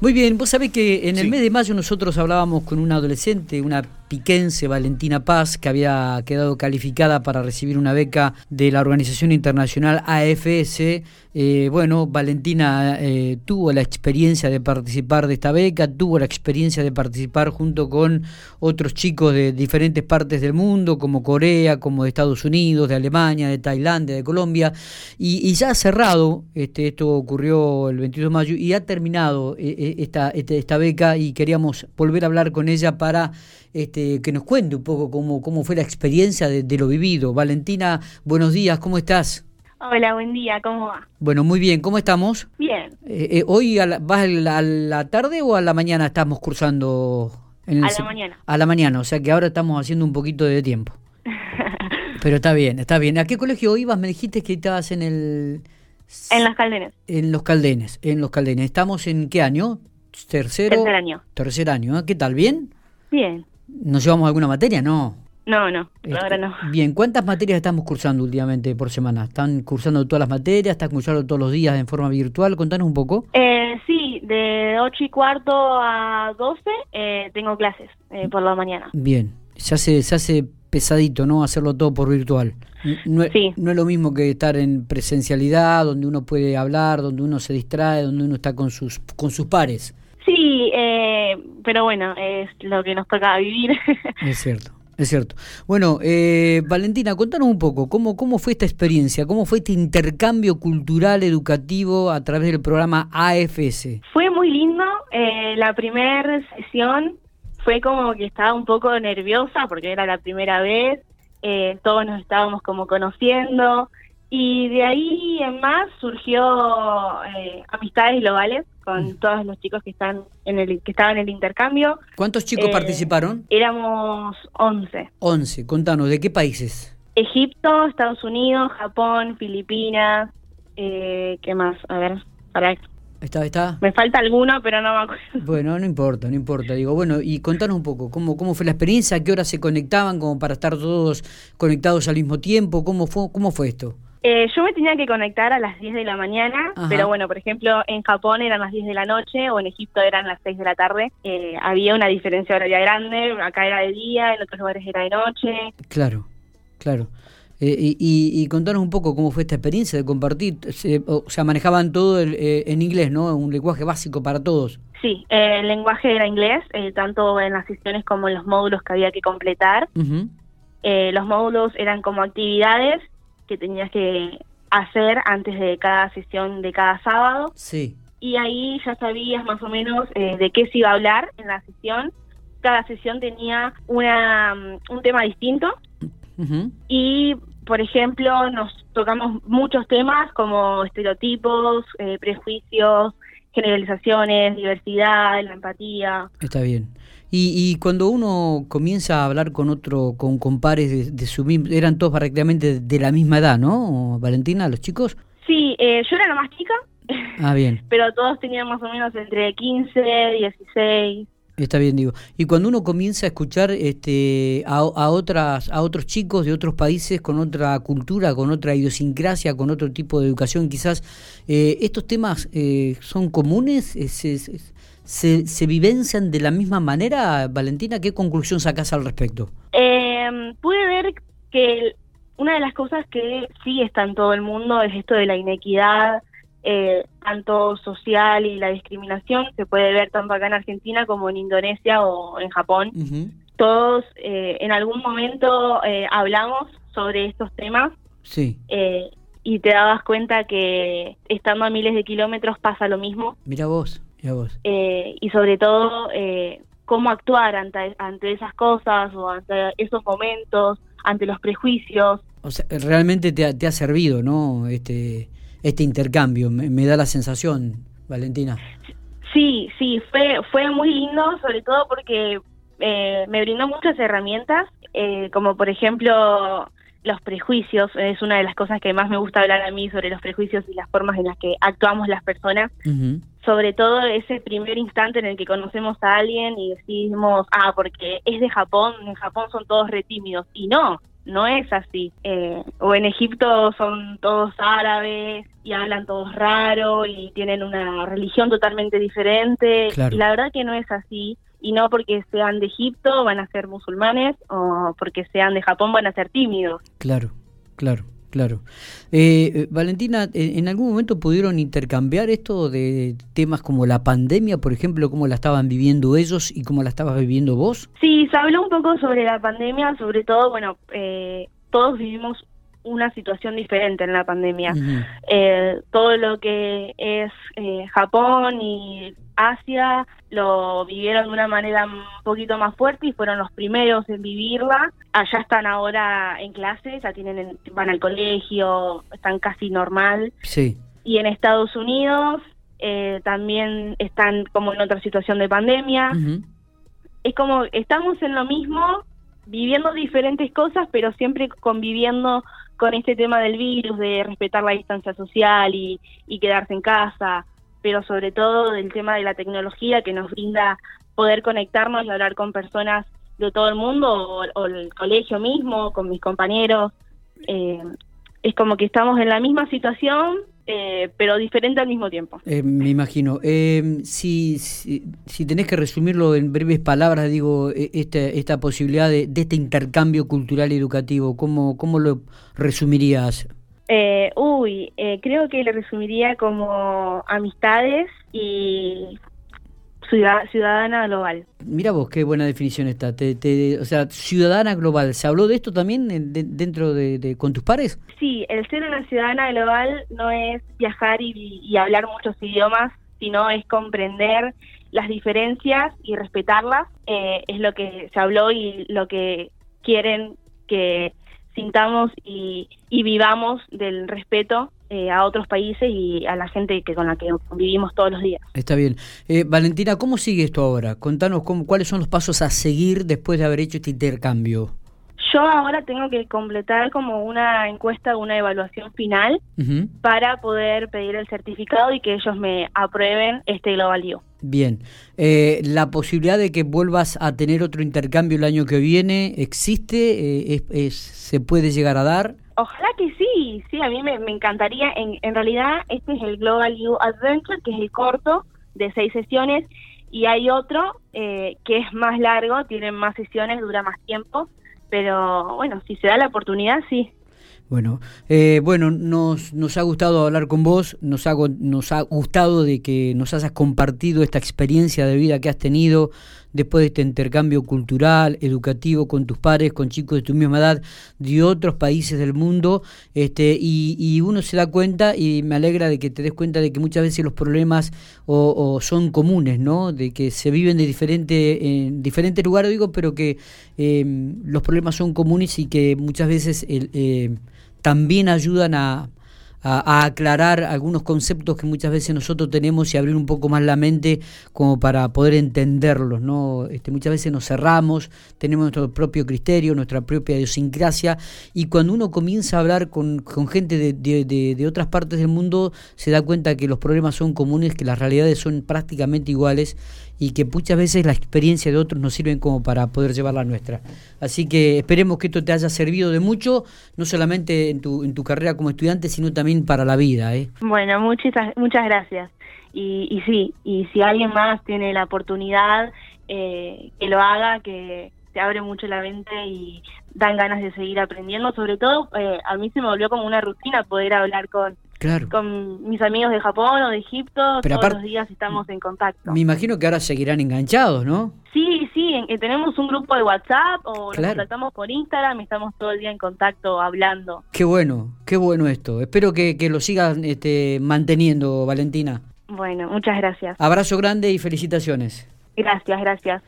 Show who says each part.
Speaker 1: Muy bien, vos sabés que en el mes de mayo nosotros hablábamos con una adolescente, una piquense, Valentina Paz, que había quedado calificada para recibir una beca de la organización internacional AFS. Eh, bueno, Valentina eh, tuvo la experiencia de participar de esta beca, tuvo la experiencia de participar junto con otros chicos de diferentes partes del mundo, como Corea, como de Estados Unidos, de Alemania, de Tailandia, de Colombia, y, ya ha cerrado, este, esto ocurrió el 22 de mayo, y ha terminado. Eh, esta, este, esta beca y queríamos volver a hablar con ella para este, que nos cuente un poco cómo, cómo fue la experiencia de, lo vivido. Valentina, buenos días, ¿cómo estás?
Speaker 2: Hola, buen día, ¿cómo va?
Speaker 1: Bueno, muy bien, ¿cómo estamos?
Speaker 2: Bien.
Speaker 1: Eh, eh, ¿Hoy vas a la, tarde o a la mañana estamos cursando?
Speaker 2: En a la mañana.
Speaker 1: A la mañana, o sea que ahora estamos haciendo un poquito de tiempo. Pero está bien, está bien. ¿A qué colegio ibas? Me dijiste que estabas en el...
Speaker 2: En los Caldenes.
Speaker 1: En los Caldenes, en los Caldenes. ¿Estamos en qué año? Tercero.
Speaker 2: Tercer año.
Speaker 1: Tercer año. ¿eh? ¿Qué tal? ¿Bien?
Speaker 2: Bien.
Speaker 1: ¿Nos llevamos alguna materia? No.
Speaker 2: No, no, este, ahora no.
Speaker 1: Bien, ¿cuántas materias estamos cursando últimamente por semana? ¿Están cursando todas las materias? ¿Están cursando todos los días en forma virtual? Contanos un poco.
Speaker 2: Eh, sí, de 8 y cuarto a 12 eh, tengo clases eh, por la mañana.
Speaker 1: Bien, se hace, se hace pesadito, ¿no? Hacerlo todo por virtual. No, no es lo mismo que estar en presencialidad, donde uno puede hablar, donde uno se distrae, donde uno está con sus, con sus pares.
Speaker 2: Sí, eh, pero bueno, es lo que nos toca vivir.
Speaker 1: Es cierto. Es cierto. Bueno, eh, Valentina, contanos un poco, ¿cómo, ¿cómo fue esta experiencia? ¿Cómo fue este intercambio cultural educativo a través del programa AFS?
Speaker 2: Fue muy lindo. Eh, la primera sesión fue como que estaba un poco nerviosa porque era la primera vez, eh, todos nos estábamos como conociendo y de ahí en más surgió eh, amistades globales con mm. todos los chicos que están en el que estaban en el intercambio.
Speaker 1: ¿Cuántos chicos eh, participaron?
Speaker 2: Éramos 11.
Speaker 1: 11, contanos, ¿de qué países?
Speaker 2: Egipto, Estados Unidos, Japón, Filipinas, eh, ¿qué más? A ver, para
Speaker 1: Está, está.
Speaker 2: Me falta alguno, pero no me acuerdo.
Speaker 1: Bueno, no importa, no importa. Digo, bueno, y contanos un poco, ¿cómo, cómo fue la experiencia? ¿A qué hora se conectaban como para estar todos conectados al mismo tiempo? ¿Cómo fue, cómo fue esto?
Speaker 2: Eh, yo me tenía que conectar a las 10 de la mañana, pero bueno, por ejemplo, en Japón eran las 10 de la noche o en Egipto eran las 6 de la tarde. Eh, había una diferencia horaria grande, acá era de día, en otros lugares era de noche.
Speaker 1: Claro, claro. Eh, y, y, contanos un poco cómo fue esta experiencia de compartir. o sea, manejaban todo en inglés, ¿no? Un lenguaje básico para todos.
Speaker 2: Sí, el lenguaje era inglés, tanto en las sesiones como en los módulos que había que completar. los módulos eran como actividades que tenías que hacer antes de cada sesión de cada sábado.
Speaker 1: Sí.
Speaker 2: Y ahí ya sabías más o menos eh, de qué se iba a hablar en la sesión. Cada sesión tenía una, mm, un tema distinto. Y, por ejemplo, nos tocamos muchos temas como estereotipos, eh, prejuicios, generalizaciones, diversidad, la empatía.
Speaker 1: Está bien. Y, cuando uno comienza a hablar con otro, con, compares de, de su mismo, eran todos prácticamente de la misma edad, ¿no, Valentina, los chicos?
Speaker 2: Sí, eh, yo era la más chica.
Speaker 1: Ah, bien.
Speaker 2: Pero todos tenían más o menos entre 15, 16.
Speaker 1: Está bien, digo. Y cuando uno comienza a escuchar este, a, otras, a otros chicos de otros países con otra cultura, con otra idiosincrasia, con otro tipo de educación, quizás, eh, ¿estos temas eh, son comunes? Se, ¿Se vivencian de la misma manera, Valentina? ¿Qué conclusión sacas al respecto?
Speaker 2: Eh, pude ver que una de las cosas que sí está en todo el mundo es esto de la inequidad, eh, tanto social y la discriminación se puede ver tanto acá en Argentina como en Indonesia o en Japón. Todos eh, en algún momento eh, hablamos sobre estos temas
Speaker 1: sí.
Speaker 2: y te dabas cuenta que estando a miles de kilómetros pasa lo mismo.
Speaker 1: Mira vos, vos.
Speaker 2: y sobre todo cómo actuar ante, ante esas cosas o ante esos momentos, ante los prejuicios.
Speaker 1: O sea, realmente te te ha servido, ¿no? Este este intercambio, me, da la sensación, Valentina.
Speaker 2: Sí, sí, fue, fue muy lindo, sobre todo porque eh, me brindó muchas herramientas, eh, como por ejemplo los prejuicios, es una de las cosas que más me gusta hablar a mí sobre los prejuicios y las formas en las que actuamos las personas, sobre todo ese primer instante en el que conocemos a alguien y decimos, ah, porque es de Japón, en Japón son todos retímidos, y no, no es así. Eh, o en Egipto son todos árabes y hablan todos raro y tienen una religión totalmente diferente. Y la verdad que no es así. Y no porque sean de Egipto van a ser musulmanes o porque sean de Japón van a ser tímidos.
Speaker 1: Claro, claro. Claro. Eh, eh, Valentina, ¿en algún momento pudieron intercambiar esto de temas como la pandemia, por ejemplo, cómo la estaban viviendo ellos y cómo la estabas viviendo vos?
Speaker 2: Sí, se habló un poco sobre la pandemia, sobre todo, bueno, eh, todos vivimos una situación diferente en la pandemia. Eh, todo lo que es eh, Japón y Asia lo vivieron de una manera un poquito más fuerte y fueron los primeros en vivirla. Allá están ahora en clases, ya tienen van al colegio, están casi normal.
Speaker 1: Sí.
Speaker 2: Y en Estados Unidos eh, también están como en otra situación de pandemia. Es como estamos en lo mismo, viviendo diferentes cosas, pero siempre conviviendo con este tema del virus, de respetar la distancia social y, quedarse en casa, pero sobre todo del tema de la tecnología que nos brinda poder conectarnos y hablar con personas de todo el mundo o, el colegio mismo, con mis compañeros. Eh, es como que estamos en la misma situación, eh, pero diferente al mismo tiempo.
Speaker 1: Eh, me imagino. Eh, si, si, tenés que resumirlo en breves palabras, digo, e, esta, esta posibilidad de, este intercambio cultural y educativo, ¿cómo, cómo lo resumirías?
Speaker 2: uy, creo que lo resumiría como amistades y ciudadana global.
Speaker 1: Mira vos, qué buena definición está. o sea, ciudadana global. ¿Se habló de esto también dentro de, con tus pares?
Speaker 2: Sí, el ser una ciudadana global no es viajar y, hablar muchos idiomas, sino es comprender las diferencias y respetarlas. Eh, es lo que se habló y lo que quieren que sintamos y, y vivamos del respeto eh, a otros países y a la gente que con la que vivimos todos los días.
Speaker 1: Está bien. Eh, Valentina, ¿cómo sigue esto ahora? Contanos cómo, cuáles son los pasos a seguir después de haber hecho este intercambio.
Speaker 2: Yo ahora tengo que completar como una encuesta, una evaluación final para poder pedir el certificado y que ellos me aprueben este Global.
Speaker 1: Bien. Eh, ¿La posibilidad de que vuelvas a tener otro intercambio el año que viene existe? es, ¿Se puede llegar a dar?
Speaker 2: Ojalá que sí, sí, a mí me, encantaría. En, en realidad, este es el Global U Adventure, que es el corto de seis sesiones, y hay otro eh, que es más largo, tiene más sesiones, dura más tiempo, pero bueno, si se da la oportunidad, sí.
Speaker 1: Bueno, eh, bueno, nos, nos ha gustado hablar con vos, nos ha, gustado de que nos hayas compartido esta experiencia de vida que has tenido después de este intercambio cultural, educativo con tus pares, con chicos de tu misma edad, de otros países del mundo, este, y, uno se da cuenta y me alegra de que te des cuenta de que muchas veces los problemas o, son comunes, ¿no? De que se viven de diferente, en diferentes lugares, digo, pero que eh, los problemas son comunes y que muchas veces el, eh, también ayudan a, a, aclarar algunos conceptos que muchas veces nosotros tenemos y abrir un poco más la mente como para poder entenderlos, ¿no? Este, muchas veces nos cerramos, tenemos nuestro propio criterio, nuestra propia idiosincrasia y cuando uno comienza a hablar con, con gente de, de, de, otras partes del mundo se da cuenta que los problemas son comunes, que las realidades son prácticamente iguales y que muchas veces la experiencia de otros nos sirven como para poder llevar la nuestra. Así que esperemos que esto te haya servido de mucho, no solamente en tu, en tu carrera como estudiante, sino también para la vida. ¿eh?
Speaker 2: Bueno, muchas, muchas gracias. Y, y sí, y si alguien más tiene la oportunidad, eh, que lo haga, que te abre mucho la mente y dan ganas de seguir aprendiendo. Sobre todo, eh, a mí se me volvió como una rutina poder hablar con Claro. Con mis amigos de Japón o de Egipto, todos los días estamos en contacto.
Speaker 1: Me imagino que ahora seguirán enganchados, ¿no?
Speaker 2: Sí, sí, tenemos un grupo de WhatsApp o nos contactamos por Instagram y estamos todo el día en contacto hablando.
Speaker 1: Qué bueno, qué bueno esto. Espero que, que lo sigan este, manteniendo, Valentina.
Speaker 2: Bueno, muchas gracias.
Speaker 1: Abrazo grande y felicitaciones.
Speaker 2: Gracias, gracias.